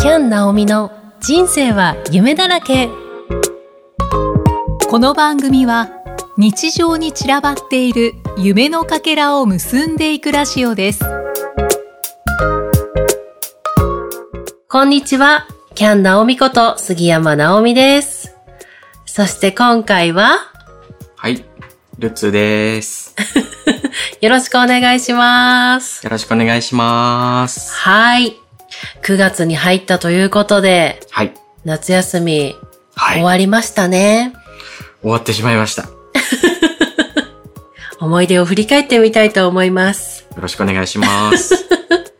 キャン・ナオミの人生は夢だらけ。この番組は日常に散らばっている夢のかけらを結んでいくラジオです。こんにちは。キャン・ナオミこと杉山ナオミです。そして今回は？はい、ルッツです。よろしくお願いします。よろしくお願いします。はい9月に入ったということではい。夏休みはい。終わりましたね、終わってしまいました。よ 思い出を振り返ってみたいと思いますろしくお願いします。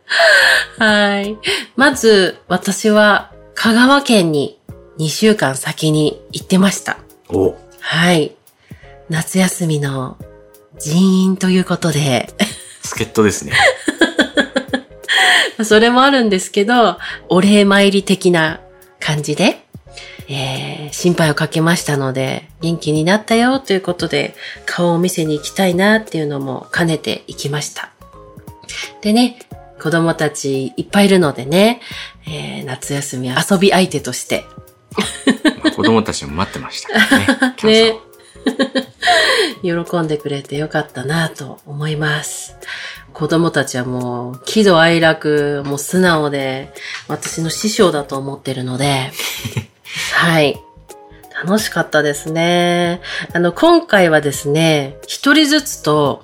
はい。まず、私は香川県に2週間先に行ってました。おはい。夏休みの人員ということで、助っ人ですね。それもあるんですけど、お礼参り的な感じで、えー、心配をかけましたので、元気になったよということで、顔を見せに行きたいなっていうのも兼ねて行きました。でね、子供たちいっぱいいるのでね、えー、夏休み遊び相手として、まあ子供たちも待ってましたね。ね。喜んでくれてよかったなと思います。子供たちはもう、喜怒哀楽、もう素直で、私の師匠だと思ってるので、はい。楽しかったですね。あの、今回はですね、一人ずつと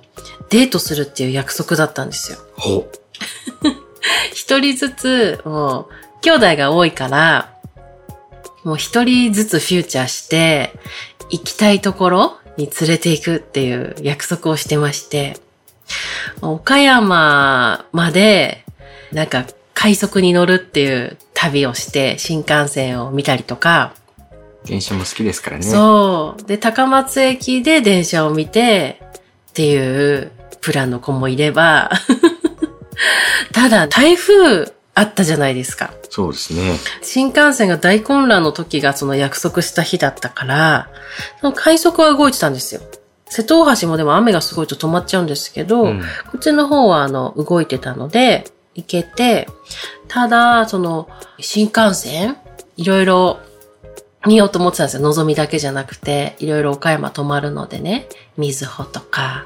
デートするっていう約束だったんですよ。ほ 一人ずつ、もう、兄弟が多いから、もう一人ずつフューチャーして、行きたいところに連れて行くっていう約束をしてまして、岡山まで、なんか、快速に乗るっていう旅をして、新幹線を見たりとか、う。電車も好きですからね。そう。で、高松駅で電車を見て、っていうプランの子もいれば、ただ、台風あったじゃないですか。そうですね。新幹線が大混乱の時がその約束した日だったから、その快速は動いてたんですよ。瀬戸大橋もでも雨がすごいと止まっちゃうんですけど、うんこっちの方はあの動いてたので行けて、ただ、その新幹線いろいろ見ようと思ってたんですよ。のぞみだけじゃなくて、いろいろ岡山泊まるのでね、水穂とか、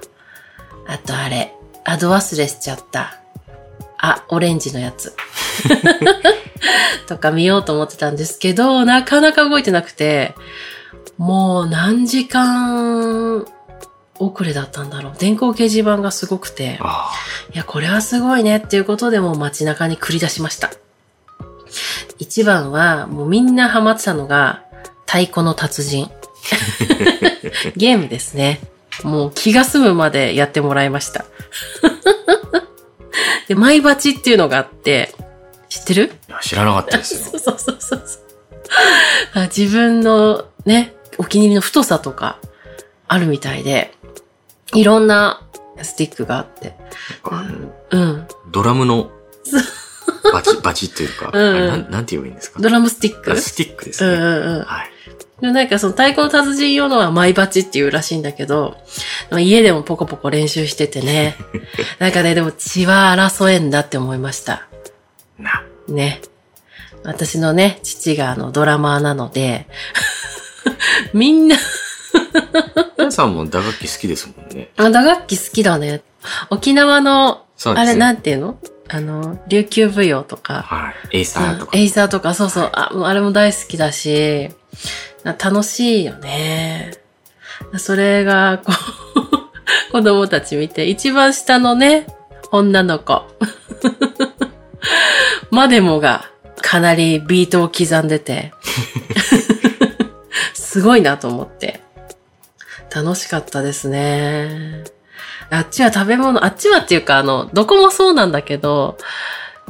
あとあれ、あ、ど忘れしちゃった。あ、オレンジのやつ。とか見ようと思ってたんですけど、なかなか動いてなくて、もう何時間遅れだったんだろう。電光掲示板がすごくて、あいや、これはすごいねっていうことでもう街中に繰り出しました。一番は、もうみんなハマってたのが、太鼓の達人。ゲームですね。もう気が済むまでやってもらいました。で、マイバチっていうのがあって、知ってる？あ。いや知らなかったですよ。そうそうそうそう自分のね、お気に入りの太さとかあるみたいで、いろんなスティックがあって。うん。ドラムのバチ、バチっていうか、うんなんなんて言えばいいんですか？ドラムスティック？あスティックですね。うんうんうん。はい。でなんかその太鼓の達人用のはマイバチっていうらしいんだけど、家でもポコポコ練習しててね。なんかね、でも血は争えんだって思いました。な。ね。私のね、父があのドラマーなので、みんな、皆さんも打楽器好きですもんね。あ打楽器好きだね。沖縄の、ねあれなんていうの？あの、琉球舞踊とか、はい。エイサーとかうんエ。イサーとか、そうそう、あもうあれも大好きだし、楽しいよね。それが、こう、子供たち見て、一番下のね、女の子。までもが、かなりビートを刻んでて、すごいなと思って。楽しかったですね。あっちは食べ物、あっちはっていうか、あの、どこもそうなんだけど、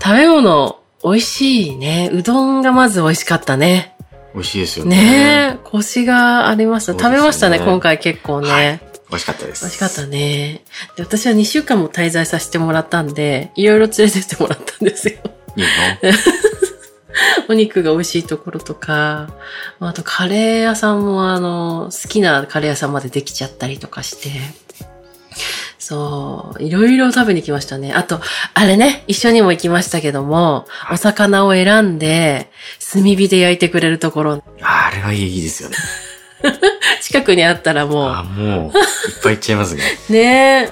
食べ物、美味しいね。うどんがまず美味しかったね。美味しいですよね。ねえ、コシがありました。ね食べましたね、今回結構ね。はい美味しかったです。美味しかったね。で、私は2週間も滞在させてもらったんで、いろいろ連れてってもらったんですよ。いいの？お肉が美味しいところとか、あとカレー屋さんもあの、好きなカレー屋さんまでできちゃったりとかして、そう、いろいろ食べに来ましたね。あと、あれね、一緒にも行きましたけども、お魚を選んで、炭火で焼いてくれるところ、あれはいいですよね。近くにあったらもあ、もう、いっぱいいっちゃいますね。う、ねえ。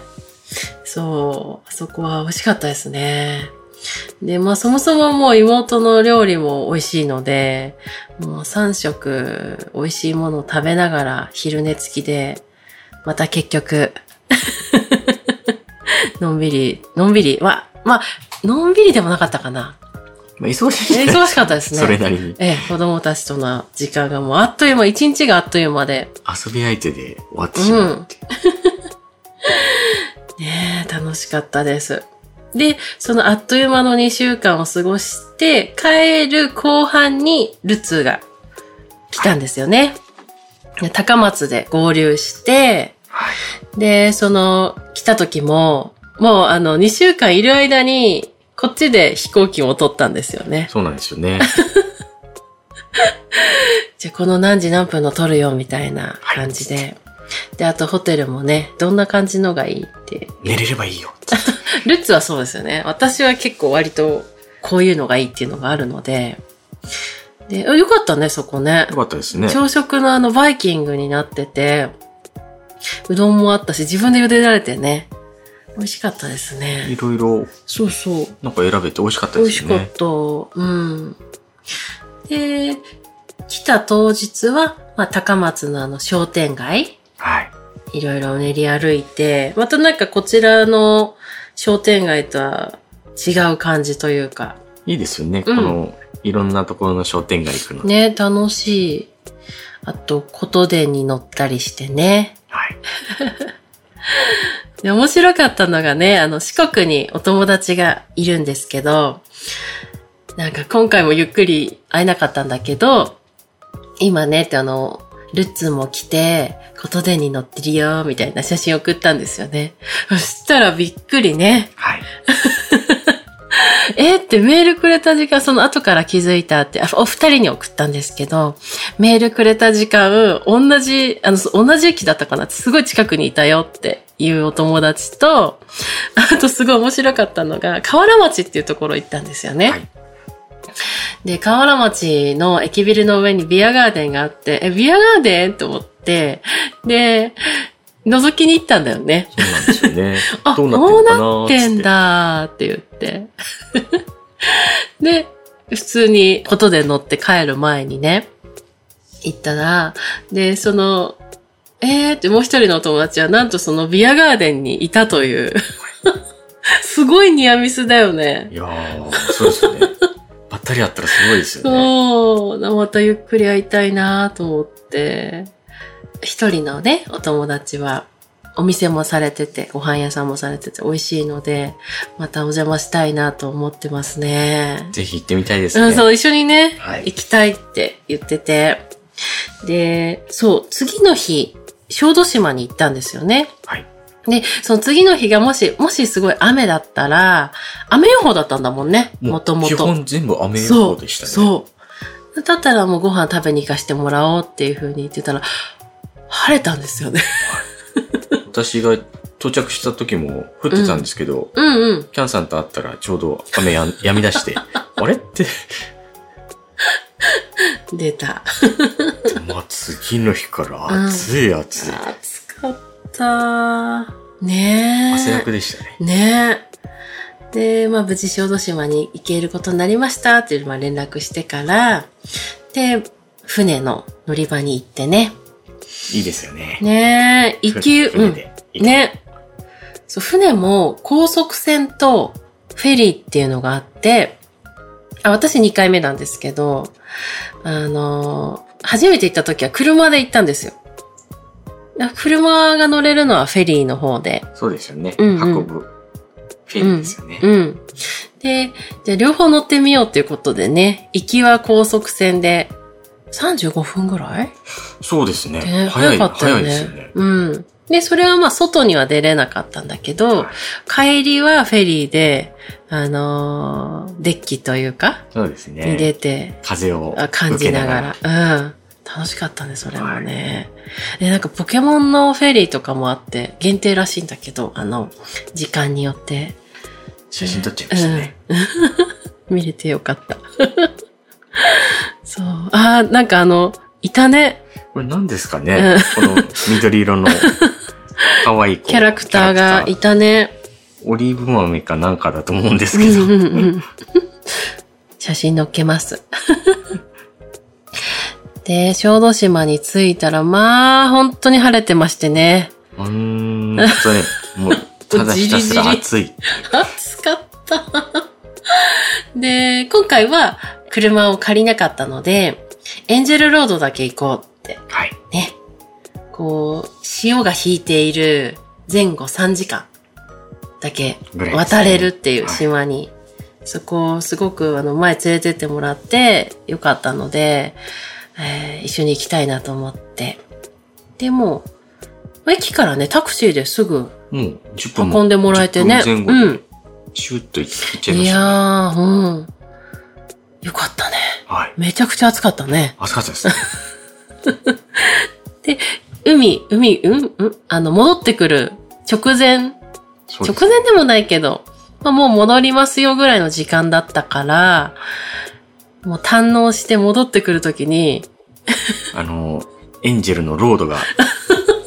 そう、あそこは美味しかったですね。で、まあそもそももう妹の料理も美味しいので、もう3食美味しいものを食べながら昼寝付きで、また結局、のんびり、のんびり、まあ、まあ、のんびりでもなかったかな。まあ、忙しい。忙しかったですね。それなりに。ええ、子供たちとの時間がもうあっという間、一日があっという間で。遊び相手で終わってしまうっていう。ねえ、楽しかったです。で、そのあっという間の2週間を過ごして、帰る後半にルツーが来たんですよね。で高松で合流して、はい。で、その、来た時も、もうあの、2週間いる間に、こっちで飛行機を取ったんですよね。そうなんですよね。じゃあこの何時何分の取るよ、みたいな感じで。で、あとホテルもね、どんな感じのがいいって寝れればいいよ。ルッツはそうですよね。私は結構割とこういうのがいいっていうのがあるので。で、あよかったね、そこねよ。かったですね。朝食のあのバイキングになってて、うどんもあったし、自分で茹でられてね。美味しかったですいね。ろいろ、そうそう。なんか選べて美味しかった美ですよね。味しかった。うん。で、来た当日は、まあ、高松のあの商店街はい。いろいろ練り歩いて、またなんかこちらの商店街とは違う感じというか、いいですよね。うんこの、いろんなところの商店街行くの。ね、楽しい。あと、琴電に乗ったりしてね。はい。で面白かったのがね、あの、四国にお友達がいるんですけど、なんか今回もゆっくり会えなかったんだけど、今ね、ってあの、ルッツも来て、琴電に乗ってるよ、みたいな写真送ったんですよね。そしたらびっくりね。はい。えーってメールくれた時間、その後から気づいたって、あお二人に送ったんですけど、メールくれた時間、同じ、あの、そ同じ駅だったかなすごい近くにいたよっていうお友達と、あとすごい面白かったのが、河原町っていうところ行ったんですよね。はいで、河原町の駅ビルの上にビアガーデンがあって、え、ビアガーデン？と思って、で、覗きに行ったんだよね。そうなんですよね。あ、どこううなってんだって言って。で、普通にことで乗って帰る前にね、行ったら、で、その、えーってもう一人のお友達はなんとそのビアガーデンにいたという。すごいニアミスだよね。いやー、そうですよね。ばったりあったらすごいですよね。そう、またゆっくり会いたいなと思って。一人のね、お友達は、お店もされてて、ご飯屋さんもされてて美味しいので、またお邪魔したいなと思ってますね。ぜひ行ってみたいですね。うん、そう、一緒にね、はい行きたいって言ってて。で、そう、次の日、小豆島に行ったんですよね。はい。で、その次の日がもし、もしすごい雨だったら、雨予報だったんだもんね、もともと。基本全部雨予報でしたね。そう。だったらもうご飯食べに行かしてもらおうっていう風に言ってたら、晴れたんですよね。私が到着した時も降ってたんですけど、うんうん。キャンさんと会ったらちょうど雨やん止み出して、あれって、出た。まあ次の日から暑い暑い。暑かった。ねえ。汗だくでしたね。ねえ。で、まあ無事小豆島に行けることになりましたっていう、まあ連絡してから、で、船の乗り場に行ってね。いいですよね。ねえ、行き、うん。ね。そう、船も高速船とフェリーっていうのがあって、あ私2回目なんですけど、あのー初めて行った時は車で行ったんですよ。だ車が乗れるのはフェリーの方で。そうですよね。うんうん運ぶ。フェリーですよね。うん。で、じゃあ両方乗ってみようっていうことでね、行きは高速船で35分ぐらい？そうですね。ね早かったよね。早いですよね。うん。で、それはまあ外には出れなかったんだけど、はい帰りはフェリーで、あのーデッキというか、そうですに出ね。て、風をあ感じながら。ら、うん。楽しかったね、それもね。で、なんかポケモンのフェリーとかもあって、限定らしいんだけど、あの、時間によって写真撮っちゃいましたね。見れてよかった。そう。あーなんかあの、いたね。これ何ですかね、この緑色の 可愛い子キャラクターがいたね。オリーブ豆かなんかだと思うんですけど。うんうんうん写真載っけます。で、小豆島に着いたら、まあ、本当に晴れてましてね。うーんとね、もう、ただひたすら暑い。暑かった。で、今回は車を借りなかったので、エンジェルロードだけ行こうって。はい。ね。こう、潮が引いている前後3時間だけ渡れるっていう島に、そこをすごくあの前連れてってもらってよかったので、えー一緒に行きたいなと思って。でも、駅からね、タクシーですぐもう10分運んでもらえてね。10分前後で、シュッといっちゃいまいやしたね。ー、うん。よかったね。はい。めちゃくちゃ暑かったね。暑かったです ね。海、海、うん、うん、あの、戻ってくる直前、直前でもないけど、まあ、もう戻りますよぐらいの時間だったから、もう堪能して戻ってくるときに、あの、エンジェルのロードが、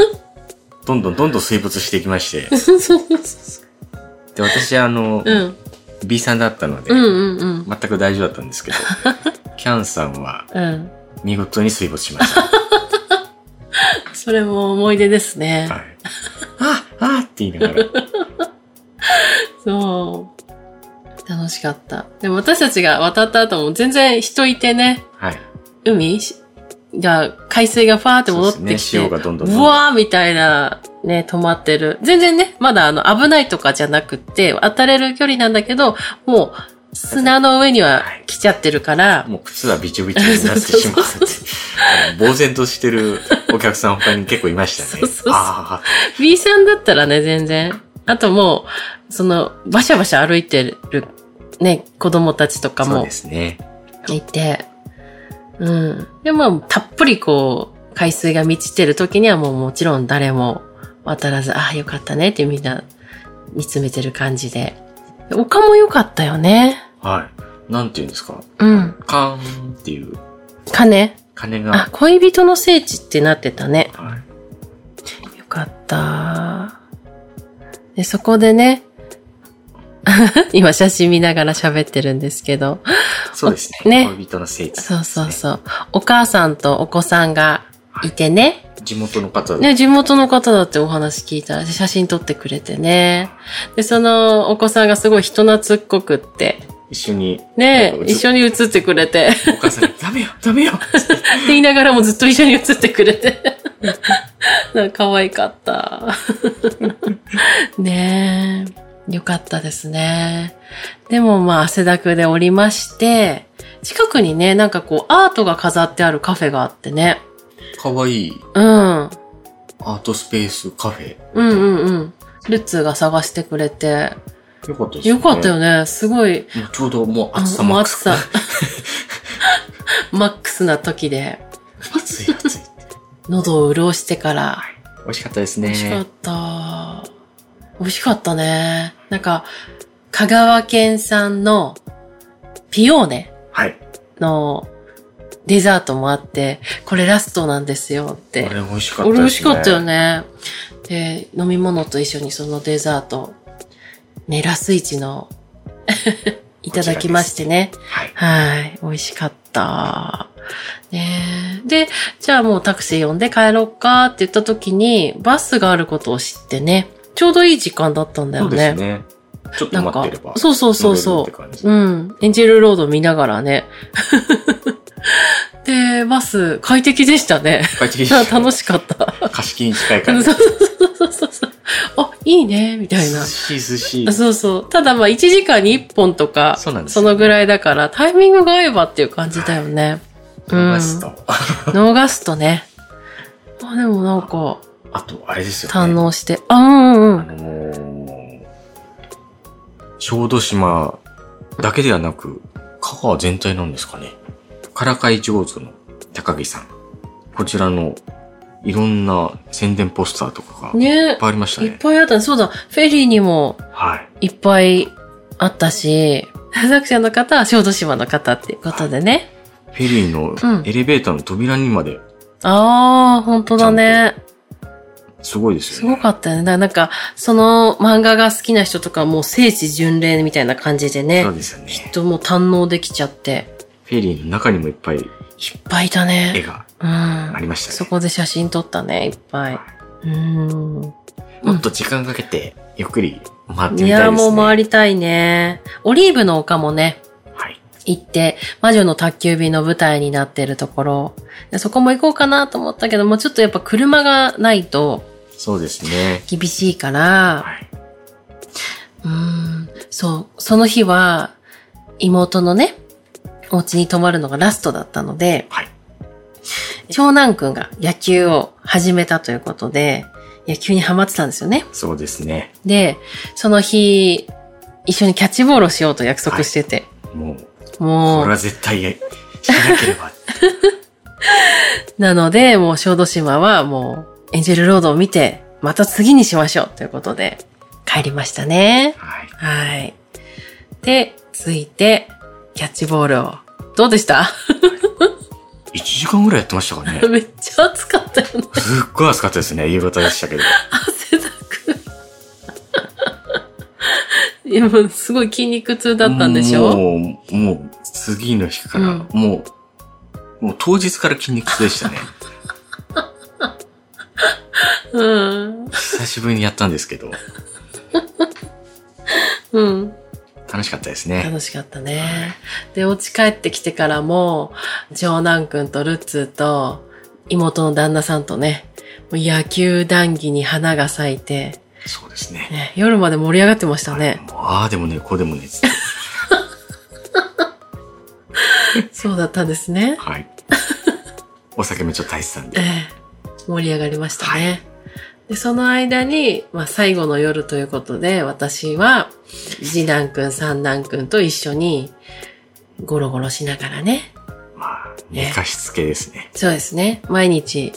どんどんどんどん水没していきまして。で、私、あの、うん、B さんだったので、うんうんうん、全く大丈夫だったんですけど、キャンさんはうん。見事に水没しました。はそれも思い出ですね。い。ああって言いながら。そう。楽しかった。でも私たちが渡った後も全然人いてね、はい。海？が、海水がファーって戻ってきて、ね潮がどんどんどんうわーみたいな、ね、止まってる。全然ね、まだあの、危ないとかじゃなくって、当たれる距離なんだけど、もう、砂の上には来ちゃってるから、もう靴はびちょびちょになってしまう呆然としてるお客さん他に結構いましたね。そうそうそうあ B さんだったらね、全然。あともう、その、バシャバシャ歩いてる、ね、子供たちとあ、そうかもですね。いて、うん。でも、たっぷりこう、海水が満ちてる時にはもうもちろん誰も渡らず、ああ、よかったねってみんな見つめてる感じで。丘も良かったよね。はい。なんていうんですか？うん。カーンっていう鐘鐘あが、、恋人の聖地ってなってたね。はい。よかった。で、そこでね、今写真見ながら喋ってるんですけど、そうですね。ね恋人の聖地、そうそうそう。お母さんとお子さんがいてね、地元の方ね、地元の方だってお話聞いたら写真撮ってくれてね。で、そのお子さんがすごい人懐っこくって、一緒に、ね一緒に写ってくれて、ってお母さんに、ダメよ、ダメよ 言いながらもずっと一緒に写ってくれて。なんか可愛かった。ねえ。よかったですね。でもまあ汗だくでおりまして、近くにね、なんかこうアートが飾ってあるカフェがあってね。かわいいうん。アートスペースカフェ。うんうんうん。ルッツーが探してくれて。よかったですね。よかったよね。すごい。ちょうどもう暑さマックス。暑さ。マックスな時で、暑い暑い。喉を潤してから、美味しかったです美味しかねっ。た。美味しかったね。なんか、香川県産のピオーネはい。のデザートもあって、これラストなんですよって。これ美味しかったですね。俺美味しかったよね。で、飲み物と一緒にそのデザート、ね、ラスイチの いただきましてね。はい。はい。美味しかった。ねえで、じゃあもうタクシー呼んで帰ろうかって言った時に、バスがあることを知ってね、ちょうどいい時間だったんだそうでよね。すね。ちょっと待ってれば。、そうそうそうそう。うん。エンジェルロード見ながらね。で、バス快適でしたね。快適でしたね 楽しかった。貸し切りに近いから。そうそうそうそうそう。あ、いいね、みたいな涼。しい。そうそう。ただまあ1時間に1本とか、そねのぐらいだから、タイミングが合えばっていう感じだよね。逃すと。逃すとね。あ、でもなんか、あと、あれですよ堪ね。能して。あ、うんうんうん。あのー、小豆島だけではなく、香川全体なんですかね。からかい上手の高木さん。こちらの、いろんな宣伝ポスターとかが、いっねぱいありましたいっね。ぱいあった。そうだ、フェリーにもはい。いっぱいあったし、作者の方は小豆島の方っていうことでね。フェリーのうんエレベーターの扉にまで、ああ、本当だね。すごいですすよね。ごかったよね。だからなんか、その漫画が好きな人とかはもう聖地巡礼みたいな感じでねそう、ですよね。きっともう堪能できちゃって、フェリーの中にもいっぱいいっぱいいた絵ね。がうん。ありましたね。そこで写真撮ったね、いっぱい。うん。もっと時間かけて、ゆっくり回ってみたいですね。いや、もう回りたいね。オリーブの丘もね、はい。行って、魔女の宅急便の舞台になってるところ、でそこも行こうかなと思ったけども、ちょっとやっぱ車がないとそうですね。厳しいから、はい。うーん、そう、その日は、妹のね、お家に泊まるのがラストだったので、はい。長男くんが野球を始めたということで、野球にハマってたんですよね。そうですね。で、その日、一緒にキャッチボールをしようと約束してて、もう、もうこれ、は絶対やしなければ。なので、もう小豆島はもうエンジェルロードを見て、また次にしましょうということで、帰りましたね。はい。はい。で、続いて、キャッチボールを。どうでした？1時間ぐらいやってましたかね。めっちゃ暑かったよね。すっごい暑かったですね。夕方でしたけど。汗だく。いや、もうすごい筋肉痛だったんでしょ？もう、もう、次の日から、うんもう、もう当日から筋肉痛でしたね。うん。久しぶりにやったんですけど、うん。楽しかったですね。楽しかったね。で、お家帰ってきてからも、長男くんとルッツーと、妹の旦那さんとね、もう野球談義に花が咲いて、そうですね。ね、夜まで盛り上がってましたね。もうああでもね、こうでもね、つって そうだったんですね。はい。お酒もちょっと入ってたんで。ええ盛り上がりましたね。で、その間に、まあ最後の夜ということで、私は、次男くん、三男くんと一緒に、ゴロゴロしながらね。まあ、寝かしつけですね。そうですね。毎日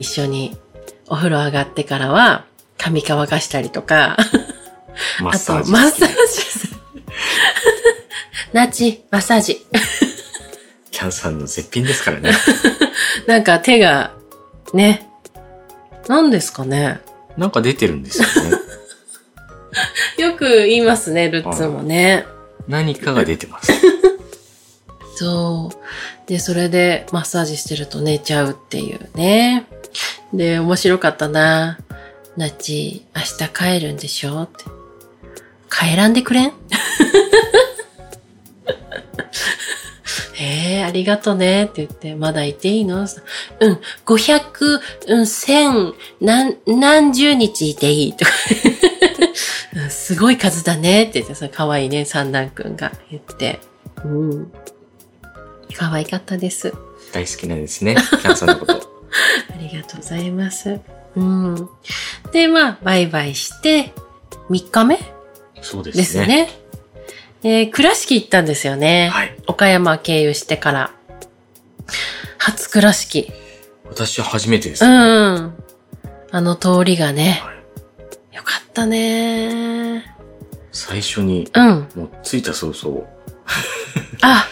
一緒にお風呂上がってからは、髪乾かしたりとか、あと、マッサージ。マッサージ。ナチ、マッサージ。キャンさんの絶品ですからね。なんか手が、ね。何ですかね。なんか出てるんですよね。よく言いますね、ルッツーもね。何かが出てます。そう。で、それでマッサージしてると寝ちゃうっていうね。で、面白かったな。ナチ、明日帰るんでしょって。帰らんでくれん？ええありがとねって言って、まだいていいの？うん、500、うん、1000、何、何十日いていいとか。うんすごい数だねって言ってさ、可愛いね、三男くんが言って。うん。可愛かったです。大好きなんですね。キャンさんのこと。ありがとうございます。うん。で、まあ、バイバイして、3日目？そうですね。ですね。えー倉敷行ったんですよね。はい。岡山経由してから。初倉敷。私は初めてですうね。ん。あの通りがね、はいよかったね。最初に、うん。もう着いた早々。あ、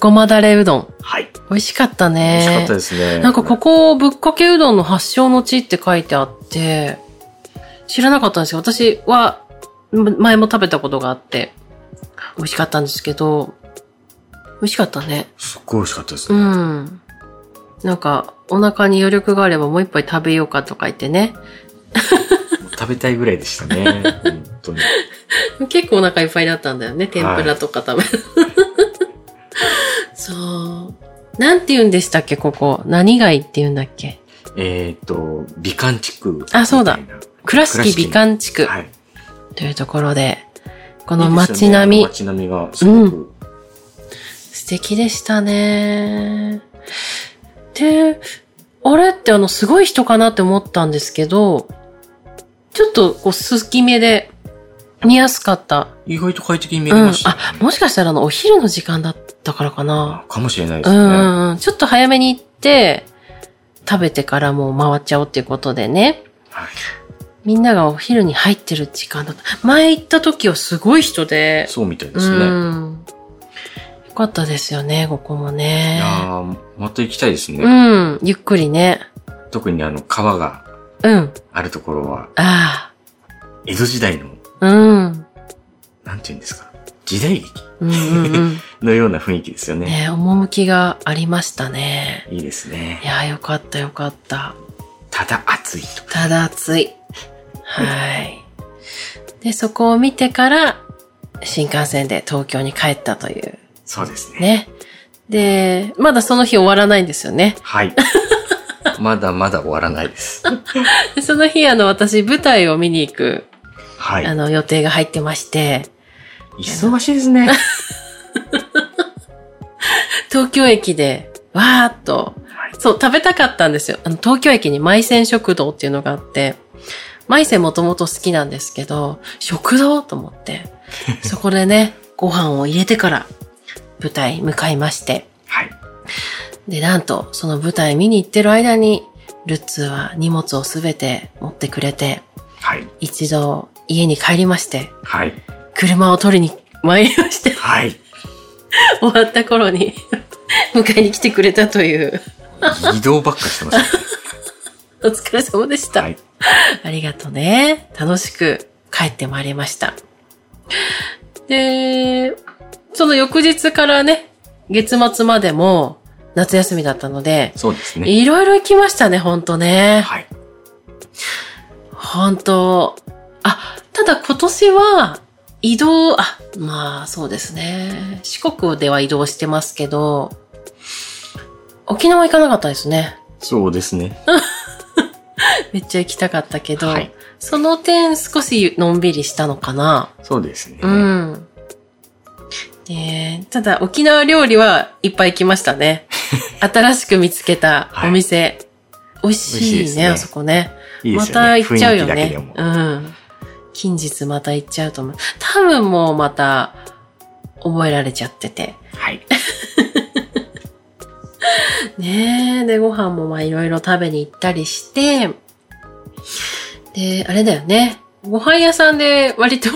ごまだれうどん。はい。美味しかった美ね。味しかったですね。なんかここ、ぶっかけうどんの発祥の地って書いてあって、知らなかったんですよ。私は、む前も食べたことがあって、美味しかったんですけど、美味しかったね。すっごい美味しかったですうね。ん。なんか、お腹に余力があればもう一杯食べようかとか言ってね。食べたいぐらいでしたね。本当に。結構お腹いっぱいだったんだよね。天ぷらとか食べる。そう。なんて言うんでしたっけ、ここ。何街って言うんだっけ？えっ、と、美観地区。あそうだ倉敷美観地区はい。というところで、この街並み、いいね街並みがすごく、素敵でしたね。で、あれってあの、すごい人かなって思ったんですけど、ちょっとこう、すきめで見やすかった。意外と快適に見えうん。ました、ねあ、もしかしたらあの、お昼の時間だったからかな。かもしれないでうすね。んうんうん。ちょっと早めに行って、食べてからもう回っちゃおうっていうことでね。はい。みんながお昼に入ってる時間だった。前行った時はすごい人で。そうみたいでうすね。ん。よかったですよね、ここもいね。やーまた行きたいですね。うん。ゆっくりね。特にあの、川がうん。あるところは、あ江戸時代の、あ。うん。なんて言うんですか、時代劇うんうんうん。のような雰囲気ですよね。ね趣がありましたね。いいですいね。やー、よかったよかった。ただ暑いと。ただ暑い。はい。で、そこを見てから、新幹線で東京に帰ったという。そうですね。ね。で、まだその日終わらないんですよね。はい。まだまだ終わらないです。で その日、あの、私、舞台を見に行く、はいあ。の、予定が入ってまして、忙しいですね。東京駅で、わーっと、はいそう、食べたかったんですよ。あの、東京駅に舞仙食堂っていうのがあって、舞仙もともと好きなんですけど、食堂と思って、そこでね、ご飯を入れてから、舞台向かいまして、はい。で、なんと、その舞台見に行ってる間に、ルッツーは荷物をすべて持ってくれて、はい。一度家に帰りまして、はい。車を取りに参りまして、はい。終わった頃に 迎えに来てくれたという、移動ばっかしてますね。お疲れ様でした。はい。ありがとうね。楽しく帰ってまいりました。で、その翌日からね、月末までも夏休みだったので、そうですね。いろいろ行きましたね、ほんとね。はい。ほんと。あ、ただ今年は移動、あ、まあそうですね。四国では移動してますけど、沖縄行かなかったですね。そうですね。めっちゃ行きたかったけど、はいその点少しのんびりしたのかな？そうですね。うん。で、ただ沖縄料理はいっぱい行きましたね。新しく見つけたお店。美味しいね美味しいですねあそこね。いいね。また行っちゃうよね。うん。近日また行っちゃうと思う。多分もうまた覚えられちゃってて。はい。ねえ。で、ご飯もまあいろいろ食べに行ったりして、で、あれだよね。ご飯屋さんで割と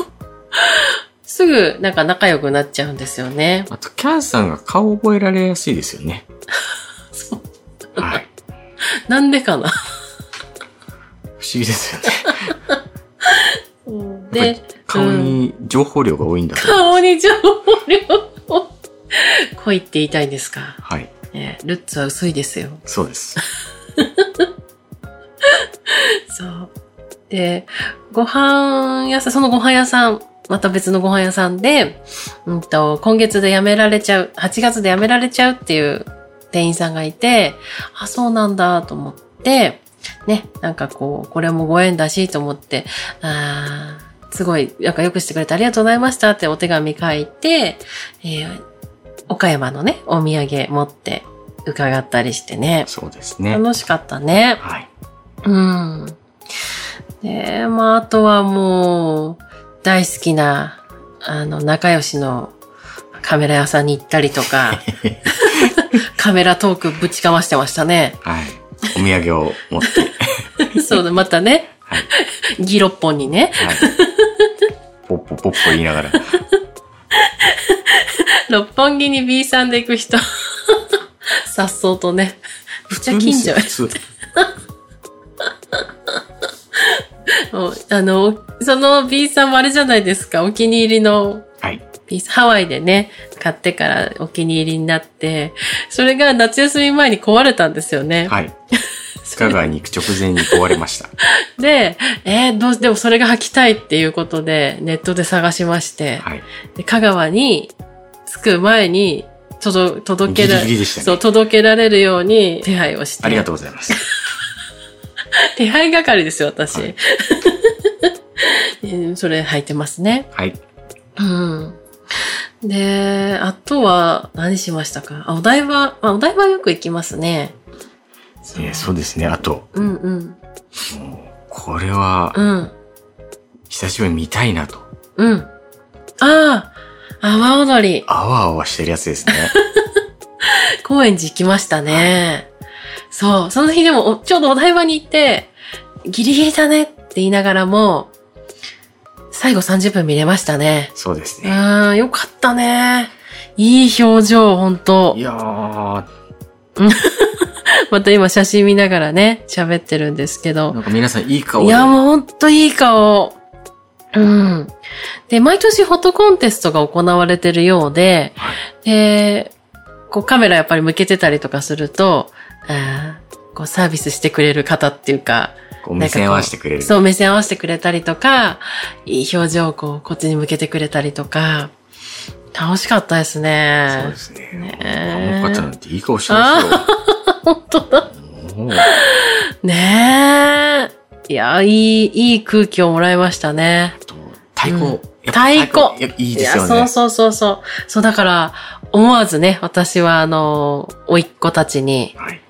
すぐなんか仲良くなっちゃうんですよね。あと、キャンさんが顔覚えられやすいですよね。そう。はい。なんでかな。不思議ですよね。で、顔に情報量が多いんだと。顔に情報量を濃いって言いたいんですか？はい。ねルッツは薄いですよ。そうです。そう。で、ご飯屋さん、そのご飯屋さん、また別のご飯屋さんで、うんと、今月で辞められちゃう、8月で辞められちゃうっていう店員さんがいて、あ、そうなんだと思って、ね、なんかこう、これもご縁だしと思って、あーすごい、なんかよくしてくれてありがとうございましたってお手紙書いて、えー岡山のね、お土産持って伺ったりしてね、そうですね。楽しかったね。はい。うん。で、まあ、あとはもう、大好きな、あの、仲良しのカメラ屋さんに行ったりとか、カメラトークぶちかましてましたね。はい。お土産を持って。そうだ、またね、はい。ギロッポンにね、はい。ポッポポッポ言いながら。六本木に B さんで行く人、さっそうとね、めっちゃ近所。普通ですよもうあの、その B さんもあれじゃないですか、お気に入りのはい。ハワイでね、買ってからお気に入りになって、それが夏休み前に壊れたんですよね。はい。香川に行く直前に壊れました。で、えーどうし、でもそれが履きたいっていうことで、ネットで探しまして、はい。で香川に着く前に、届、届けら、ねそう、届けられるように手配をして。ありがとうございます。手配係ですよ、私。はいうん それ履いてますね。はい。うん。で、あとは何しましたか？あ、お台場、あ、お台場よく行きますね。そうえーそうですね。あと、うんうん。これは、うん。久しぶりに見たいなと。うん。ああ、阿波踊り、あわあわしてるやつですね。高円寺行きましたね。そう、その日でもおちょうどお台場に行って、ギリギリだねって言いながらも、最後30分見れましたね。うそうですね。ーん、よかったね。いい表情、ほんとい。やー、また今写真見ながらね、喋ってるんですけどな。んか皆さんいい顔で。いや、もうほんといい顔。うん。で、毎年フォトコンテストが行われてるようで、はいで、こうカメラやっぱり向けてたりとかすると、あーこうサービスしてくれる方っていうか、こう目線合わせてくれる。そう、目線合わせてくれたりとか、いい表情をこう、こっちに向けてくれたりとか、楽しかったですそうねで。すね。ねえあの方なんていい顔してますよ。本当だ。ねえ。いや、いい、いい空気をもらいましたね。と太鼓。うん太鼓いいですよいや、そうね。そうそうそう。そう、だから、思わずね、私はあの、甥っ子たちにはい。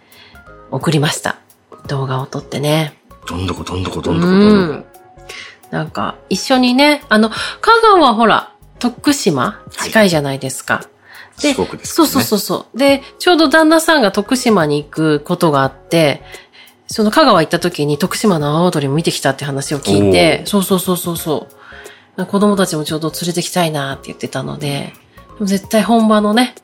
送りました。動画を撮ってね。どんどこどんどこどんどこうどんどこん。。なんか、一緒にね、あの、香川はほら、徳島？近いじゃないですか。で四国ですそう。そうそうそう。で、ちょうど旦那さんが徳島に行くことがあって、その香川行った時に徳島の阿波踊りも見てきたって話を聞いて、そうそうそうそうそう。子供たちもちょうど連れてきたいなって言ってたので、でも絶対本場のね、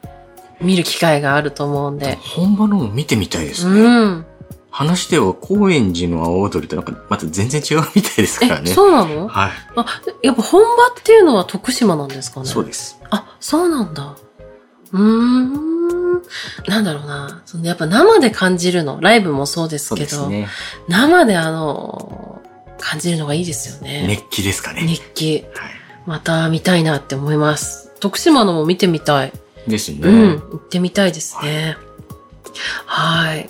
見る機会があると思うんで。本場のも見てみたいですね。うん。話では高円寺の青踊りとなんかまた全然違うみたいですからえ、ね。そうなの？はい。あ、やっぱ本場っていうのは徳島なんですかね？そうです。あ、そうなんだ。うーん。なんだろうな。そのやっぱ生で感じるの。ライブもそうですけど、ね。生であの、感じるのがいいですよね。熱気ですかね。熱気。はい。また見たいなって思います。徳島のも見てみたい。ですね。うん。行ってみたいですね。はい。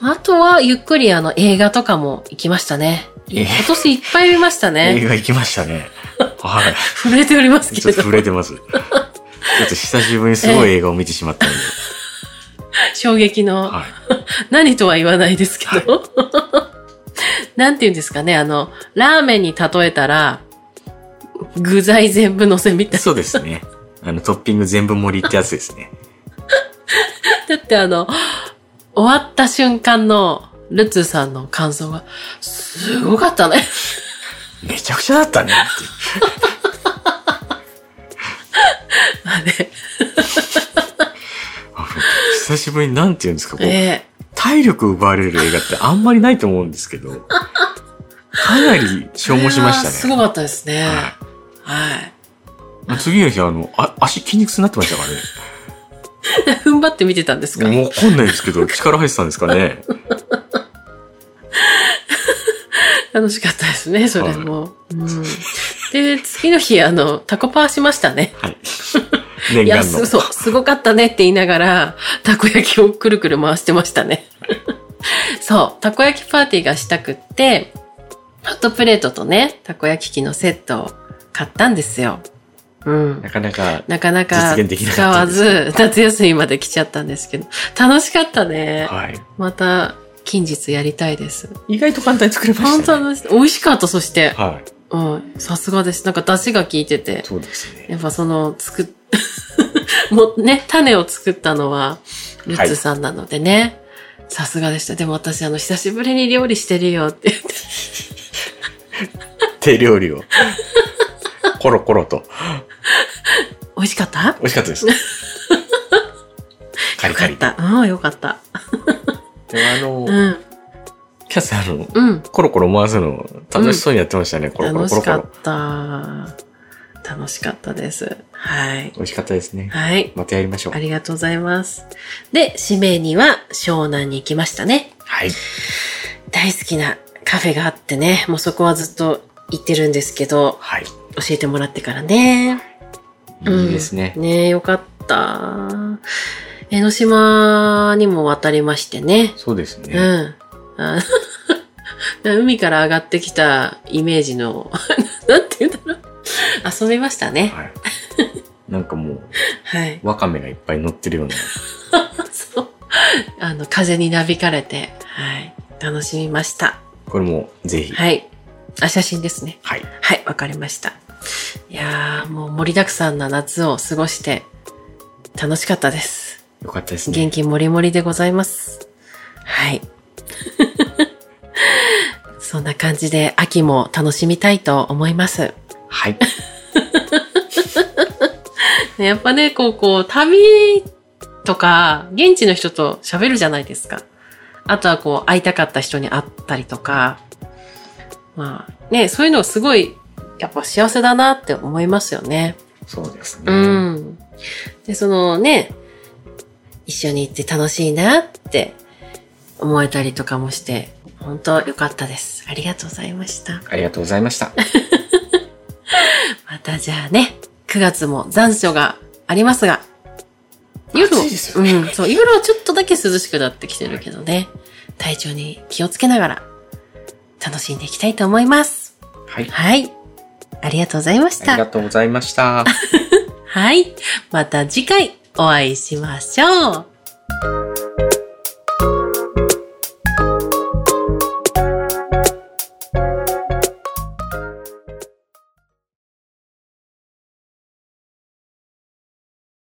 あとは、ゆっくりあの、映画とかも行きましたね。え今年いっぱい見ました映ね。画行きましたね。はい。震えておりますけれどちょっと震。えてます。ちょっと久しぶりにすごい映画を見てしまったので。衝撃の。はい。何とは言わないですけど。なんて言うんですかね、あの、ラーメンに例えたら、具材全部乗せみたいそうですね。あの、トッピング全部盛りってやつですね。だってあの、終わった瞬間の、ルツーさんの感想が、すごかったね。めちゃくちゃだったねって。まあねあの久しぶりになんて言うんですか、こう、え体力奪われる映画ってあんまりないと思うんですけど、かなりえ消耗しましたね。すごかったですね。ははい。い。次の日、あの、あ足筋肉痛になってましたからね。踏ん張って見てたんですか？もうわかんないですけど、力入ってたんですかね。楽しかったですね、それも。うん、で、次の日、あの、タコパーしましたね。はい。念いや、願の。すそう、すごかったねって言いながら、たこ焼きをくるくる回してましたね。そう、たこ焼きパーティーがしたくって、ホットプレートとね、たこ焼き器のセットを買ったんですよ。うん。なかなか、なかなか使わず、夏休みまで来ちゃったんですけど、楽しかったね。はい。また、近日やりたいです。意外と簡単に作れま本したね。当です。美味しかった、そして。はい。うん。さすがです。なんか出汁が効いてて。そうですね。やっぱその、作っ、もうね、種を作ったのは、ルッツさんなのでね。さすがでした。でも私、あの、久しぶりに料理してるよって言って。手料理を。コロコロと。美味しかった？美味しかったです。カリカリ。よかった。うん、よかった。でもあの、うん。キャスあの、うん。コロコロ回すの楽しそうにやってましたね。コロコロ楽しコロコロ。かった。楽しかったです。はい。美味しかったですね。はい。またやりましょうあ。りがとうございます。で、締めには湘南に行きましたね。はい。大好きなカフェがあってね、もうそこはずっと行ってるんですけど、はい。教えてもらってからね。いいですね。うんねえ、よかった。江ノ島にも渡りましてね。そうですね。うん。あ 海から上がってきたイメージの、なんて言うんだろう。遊びましたね。はい。なんかもう、はい。ワカメがいっぱい乗ってるような。そう。あの、風になびかれて、はい。楽しみました。これもぜひ。はい。あ、写真ですね。はい。はい、わかりました。いやー、もう盛りだくさんな夏を過ごして、楽しかったです。よかったですね。元気もりもりでございます。はい。そんな感じで秋も楽しみたいと思います。はい。ね やっぱね、こう、こう、旅とか、現地の人と喋るじゃないですか。あとはこう、会いたかった人に会ったりとか、まあ、ね、そういうのすごい、やっぱ幸せだなって思いますよね。そうですね。うん。で、そのね、一緒に行って楽しいなって思えたりとかもして、本当良かったです。ありがとうございました。ありがとうございました。またじゃあね、9月も残暑がありますが、夜ねうん、そう、夜はちょっとだけ涼しくなってきてるけどね、体調に気をつけながら楽しんでいきたいと思います。はい。はい。ありがとうございましありがた。とうございました。はい。また次回お会いしましょう。